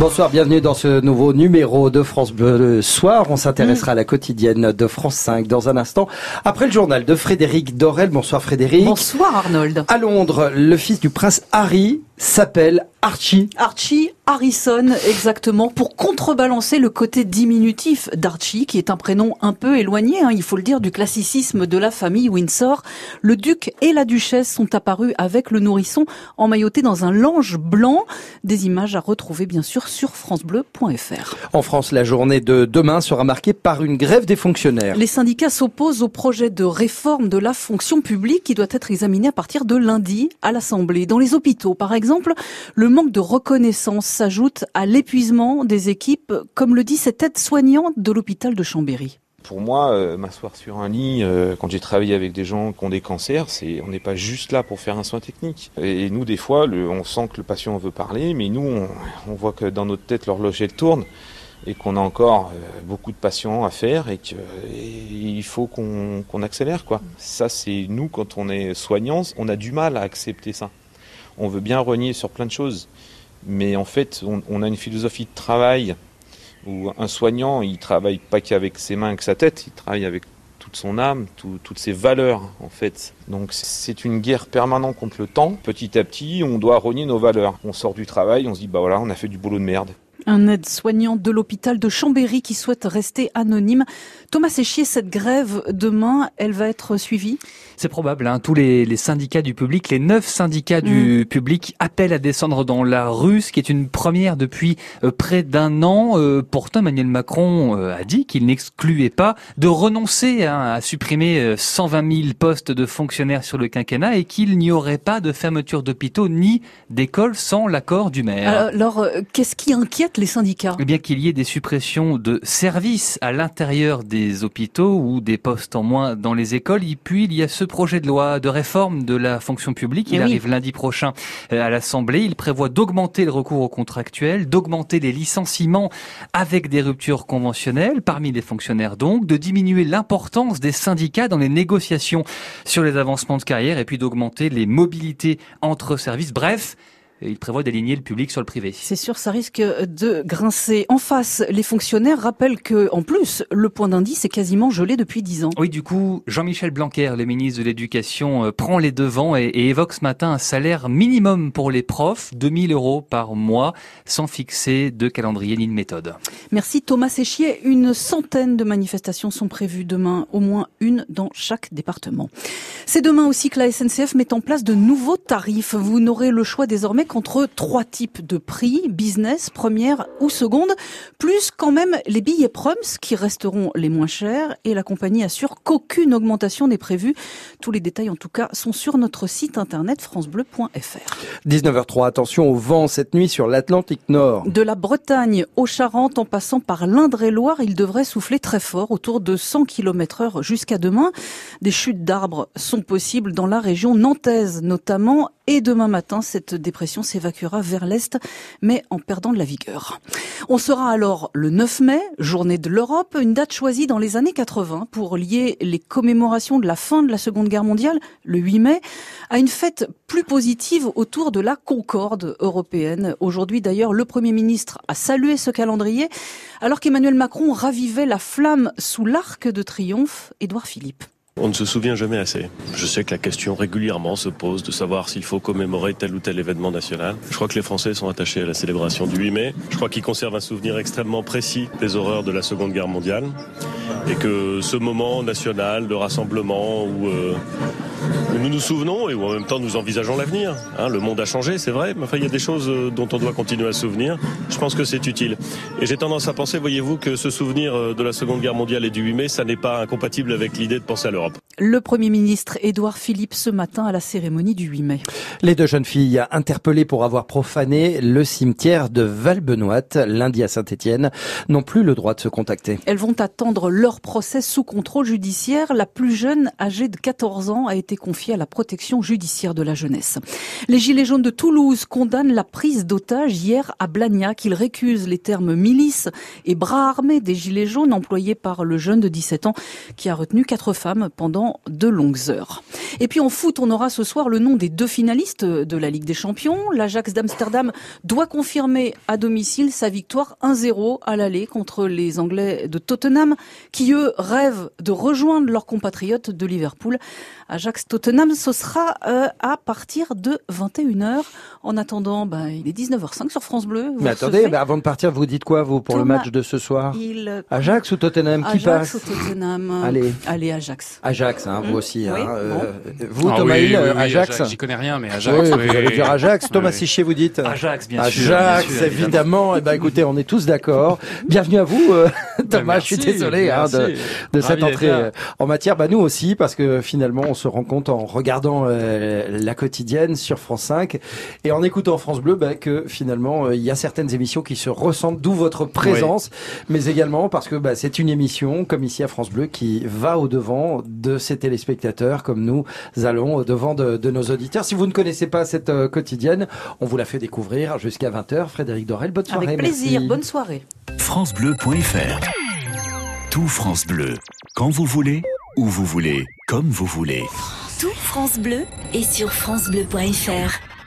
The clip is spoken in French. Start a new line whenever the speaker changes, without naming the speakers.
Bonsoir, bienvenue dans ce nouveau numéro de France Bleu soir. On s'intéressera à la quotidienne de France 5 dans un instant. Après le journal de Frédéric Dorel. Bonsoir Frédéric.
Bonsoir Arnold.
À Londres, le fils du prince Harry s'appelle Archie.
Archie Harrison, exactement, pour contrebalancer le côté diminutif d'Archie, qui est un prénom un peu éloigné, hein, il faut le dire, du classicisme de la famille Windsor. Le duc et la duchesse sont apparus avec le nourrisson emmailloté dans un lange blanc. Des images à retrouver, bien sûr, sur francebleu.fr.
En France, la journée de demain sera marquée par une grève des fonctionnaires.
Les syndicats s'opposent au projet de réforme de la fonction publique qui doit être examiné à partir de lundi à l'Assemblée. Dans les hôpitaux, par exemple, le manque de reconnaissance s'ajoute à l'épuisement des équipes, comme le dit cette aide-soignante de l'hôpital de Chambéry.
Pour moi, euh, m'asseoir sur un lit, euh, quand j'ai travaillé avec des gens qui ont des cancers, on n'est pas juste là pour faire un soin technique. Et, nous, des fois, on sent que le patient veut parler, mais nous, on, voit que dans notre tête, l'horloge tourne et qu'on a encore euh, beaucoup de patients à faire et qu'il faut qu'on accélère. Ça, c'est nous quand on est soignant, on a du mal à accepter ça. On veut bien renier sur plein de choses, mais en fait, on, a une philosophie de travail où un soignant, il travaille pas qu'avec ses mains, avec sa tête, il travaille avec toute son âme, tout, toutes ses valeurs en fait. Donc c'est une guerre permanente contre le temps. Petit à petit, on doit renier nos valeurs. On sort du travail, on se dit bah voilà, on a fait du boulot de merde.
Un aide-soignant de l'hôpital de Chambéry qui souhaite rester anonyme. Thomas Séchier, cette grève demain, elle va être suivie?
C'est probable. Hein. Tous les, les, syndicats du public, les neuf syndicats du mmh. public appellent à descendre dans la rue, ce qui est une première depuis euh, près d'un an. Euh, pourtant, Emmanuel Macron euh, a dit qu'il n'excluait pas de renoncer hein, à supprimer 120 000 postes de fonctionnaires sur le quinquennat et qu'il n'y aurait pas de fermeture d'hôpitaux ni d'écoles sans l'accord du maire.
Alors, alors qu'est-ce qui inquiète les syndicats
Eh bien qu'il y ait des suppressions de services à l'intérieur des hôpitaux ou des postes en moins dans les écoles. Et puis il y a ce projet de loi de réforme de la fonction publique. Il
Eh oui.
arrive lundi prochain euh, à l'Assemblée. Il prévoit d'augmenter le recours aux contractuels, d'augmenter les licenciements avec des ruptures conventionnelles parmi les fonctionnaires donc, de diminuer l'importance des syndicats dans les négociations sur les avancements de carrière et puis d'augmenter les mobilités entre services. Bref, il prévoit d'aligner le public sur le privé.
C'est sûr, ça risque de grincer. En face, les fonctionnaires rappellent que, en plus, le point d'indice est quasiment gelé depuis dix ans.
Oui, du coup, Jean-Michel Blanquer, le ministre de l'Éducation, euh, prend les devants et, et, évoque ce matin un salaire minimum pour les profs, 2000 euros par mois, sans fixer de calendrier ni de méthode.
Merci Thomas Séchier. Une centaine de manifestations sont prévues demain, au moins une dans chaque département. C'est demain aussi que la SNCF met en place de nouveaux tarifs. Vous n'aurez le choix désormais qu'entre trois types de prix, business, première ou seconde, plus quand même les billets proms qui resteront les moins chers et la compagnie assure qu'aucune augmentation n'est prévue. Tous les détails en tout cas sont sur notre site internet francebleu.fr.
19h03, attention au vent cette nuit sur l'Atlantique Nord.
De la Bretagne aux Charentes en passant par l'Indre-et-Loire, il devrait souffler très fort, autour de 100 km heure jusqu'à demain. Des chutes d'arbres sont possibles dans la région nantaise notamment et demain matin, cette dépression s'évacuera vers l'est, mais en perdant de la vigueur. On sera alors le 9 mai, journée de l'Europe, une date choisie dans les années 80 pour lier les commémorations de la fin de la Seconde Guerre mondiale, le 8 mai, à une fête plus positive autour de la concorde européenne. Aujourd'hui d'ailleurs, le Premier ministre a salué ce calendrier, alors qu'Emmanuel Macron ravivait la flamme sous l'arc de triomphe, Édouard Philippe.
On ne se souvient jamais assez. Je sais que la question régulièrement se pose de savoir s'il faut commémorer tel ou tel événement national. Je crois que les Français sont attachés à la célébration du 8 mai. Je crois qu'ils conservent un souvenir extrêmement précis des horreurs de la Seconde Guerre mondiale. Et que ce moment national de rassemblement où, euh, nous nous souvenons et où en même temps nous envisageons l'avenir. Hein, le monde a changé, c'est vrai, mais enfin il y a des choses dont on doit continuer à se souvenir. Je pense que c'est utile. Et j'ai tendance à penser, voyez-vous, que ce souvenir de la Seconde Guerre mondiale et du 8 mai, ça n'est pas incompatible avec l'idée de penser à l'Europe.
Le Premier ministre Édouard Philippe ce matin à la cérémonie du 8 mai.
Les deux jeunes filles interpellées pour avoir profané le cimetière de Val-Benoît lundi à Saint-Étienne n'ont plus le droit de se contacter.
Elles vont attendre leur procès sous contrôle judiciaire. La plus jeune, âgée de 14 ans, a été confiée à la protection judiciaire de la jeunesse. Les Gilets jaunes de Toulouse condamnent la prise d'otage hier à Blagnac. Ils récusent les termes milice et bras armés des Gilets jaunes employés par le jeune de 17 ans qui a retenu quatre femmes pendant de longues heures. Et puis en foot, on aura ce soir le nom des deux finalistes de la Ligue des Champions. L'Ajax d'Amsterdam doit confirmer à domicile sa victoire 1-0 à l'aller contre les Anglais de Tottenham, qui eux rêvent de rejoindre leurs compatriotes de Liverpool. Ajax-Tottenham, ce sera euh, à partir de 21h. En attendant, bah, il est 19h05 sur France Bleu.
Mais attendez, bah, avant de partir, vous dites quoi, vous, pour le match de ce soir Ajax ou Tottenham
Ajax
qui passe
ou Tottenham
Allez.
Allez, Ajax.
Ajax, hein, vous aussi.
Oui,
hein, euh, vous,
Ah
Thomas
oui,
Hill,
oui, oui,
Ajax,
J'y connais rien, mais
Oui,
Ajax.
vous allez dire Ajax. Thomas
Oui.
Siché, vous dites
Ajax, bien sûr.
Ajax,
bien sûr,
évidemment. Eh ben, écoutez, on est tous d'accord. Bienvenue à vous, euh, Thomas.
merci,
je suis désolé hein, de, cette entrée euh, en matière. Bah, nous aussi, parce que finalement, on se rend compte en regardant euh, la quotidienne sur France 5 et en écoutant France Bleu bah, que finalement, euh, il y a certaines émissions qui se ressentent, d'où votre présence, mais également parce que bah, c'est une émission, comme ici à France Bleu, qui va au devant de ses téléspectateurs, comme nous allons au devant de, de nos auditeurs. Si vous ne connaissez pas cette euh, quotidienne, on vous la fait découvrir jusqu'à 20h. Frédéric Dorel, bonne soirée.
Avec plaisir.
merci.
Bonne soirée.
francebleu.fr Tout France Bleu, quand vous voulez, où vous voulez, comme vous voulez.
Tout France Bleu est sur francebleu.fr.